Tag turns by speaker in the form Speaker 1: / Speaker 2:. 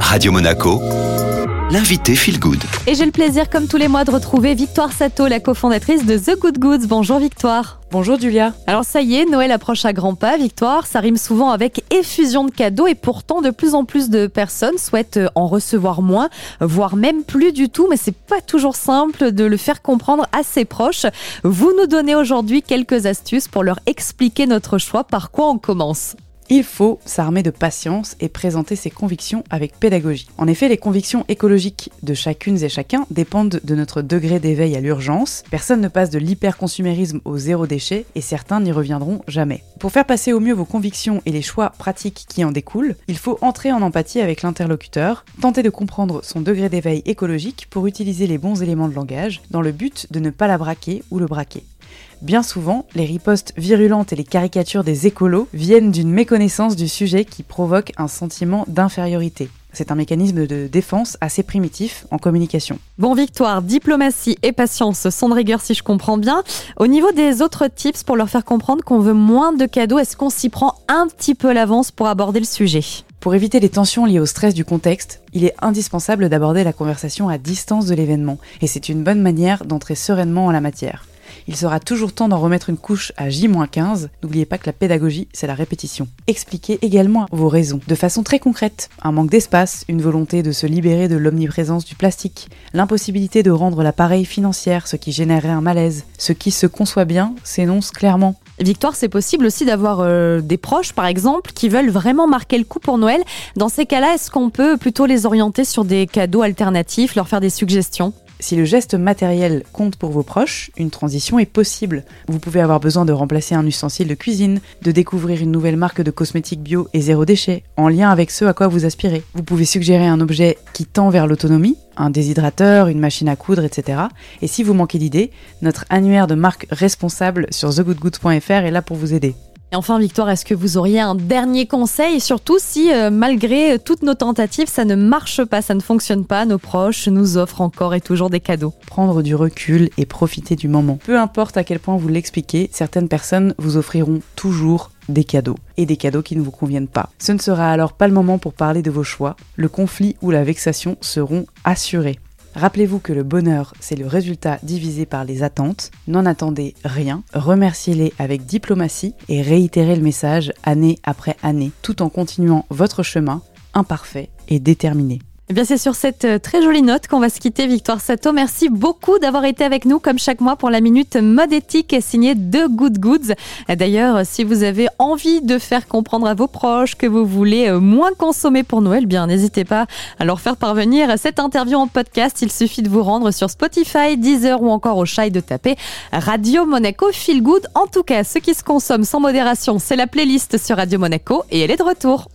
Speaker 1: Radio Monaco, l'invité Feel Good.
Speaker 2: Et j'ai le plaisir, comme tous les mois, de retrouver Victoire Sato, la cofondatrice de The Good Goods. Bonjour Victoire.
Speaker 3: Bonjour Julia.
Speaker 2: Alors ça y est, Noël approche à grands pas. Victoire, ça rime souvent avec effusion de cadeaux et pourtant de plus en plus de personnes souhaitent en recevoir moins, voire même plus du tout. Mais c'est pas toujours simple de le faire comprendre à ses proches. Vous nous donnez aujourd'hui quelques astuces pour leur expliquer notre choix. Par quoi on commence?
Speaker 3: Il faut s'armer de patience et présenter ses convictions avec pédagogie. En effet, les convictions écologiques de chacune et chacun dépendent de notre degré d'éveil à l'urgence. Personne ne passe de l'hyperconsumérisme au zéro déchet et certains n'y reviendront jamais. Pour faire passer au mieux vos convictions et les choix pratiques qui en découlent, il faut entrer en empathie avec l'interlocuteur, tenter de comprendre son degré d'éveil écologique pour utiliser les bons éléments de langage dans le but de ne pas la braquer ou le braquer. Bien souvent, les ripostes virulentes et les caricatures des écolos viennent d'une méconnaissance du sujet qui provoque un sentiment d'infériorité. C'est un mécanisme de défense assez primitif en communication.
Speaker 2: Bon, Victoire, diplomatie et patience sont de rigueur si je comprends bien. Au niveau des autres tips pour leur faire comprendre qu'on veut moins de cadeaux, est-ce qu'on s'y prend un petit peu à l'avance pour aborder le sujet?
Speaker 3: Pour éviter les tensions liées au stress du contexte, il est indispensable d'aborder la conversation à distance de l'événement, et c'est une bonne manière d'entrer sereinement en la matière. Il sera toujours temps d'en remettre une couche à J-15. N'oubliez pas que la pédagogie, c'est la répétition. Expliquez également vos raisons, de façon très concrète. Un manque d'espace, une volonté de se libérer de l'omniprésence du plastique, l'impossibilité de rendre l'appareil financière, ce qui générerait un malaise. Ce qui se conçoit bien s'énonce clairement.
Speaker 2: Victoire, c'est possible aussi d'avoir euh, des proches, par exemple, qui veulent vraiment marquer le coup pour Noël. Dans ces cas-là, est-ce qu'on peut plutôt les orienter sur des cadeaux alternatifs, leur faire des suggestions?
Speaker 3: Si le geste matériel compte pour vos proches, une transition est possible. Vous pouvez avoir besoin de remplacer un ustensile de cuisine, de découvrir une nouvelle marque de cosmétiques bio et zéro déchet, en lien avec ce à quoi vous aspirez. Vous pouvez suggérer un objet qui tend vers l'autonomie, un déshydrateur, une machine à coudre, etc. Et si vous manquez d'idées, notre annuaire de marque responsable sur thegoodgood.fr est là pour vous aider.
Speaker 2: Et enfin, Victoire, est-ce que vous auriez un dernier conseil, surtout si, euh, malgré toutes nos tentatives, ça ne marche pas, ça ne fonctionne pas, nos proches nous offrent encore et toujours des cadeaux
Speaker 3: Prendre du recul et profiter du moment. Peu importe à quel point vous l'expliquez, certaines personnes vous offriront toujours des cadeaux et des cadeaux qui ne vous conviennent pas. Ce ne sera alors pas le moment pour parler de vos choix. Le conflit ou la vexation seront assurés. Rappelez-vous que le bonheur, c'est le résultat divisé par les attentes. N'en attendez rien, remerciez-les avec diplomatie et réitérez le message année après année, tout en continuant votre chemin imparfait et déterminé.
Speaker 2: Eh bien, c'est sur cette euh, très jolie note qu'on va se quitter, Victoire Sato. Merci beaucoup d'avoir été avec nous, comme chaque mois, pour la minute mode éthique signée de Good Goods. D'ailleurs, si vous avez envie de faire comprendre à vos proches que vous voulez euh, moins consommer pour Noël, bien, n'hésitez pas à leur faire parvenir cette interview en podcast. Il suffit de vous rendre sur Spotify, Deezer ou encore au chat de taper Radio Monaco Feel Good. En tout cas, ce qui se consomme sans modération, c'est la playlist sur Radio Monaco et elle est de retour.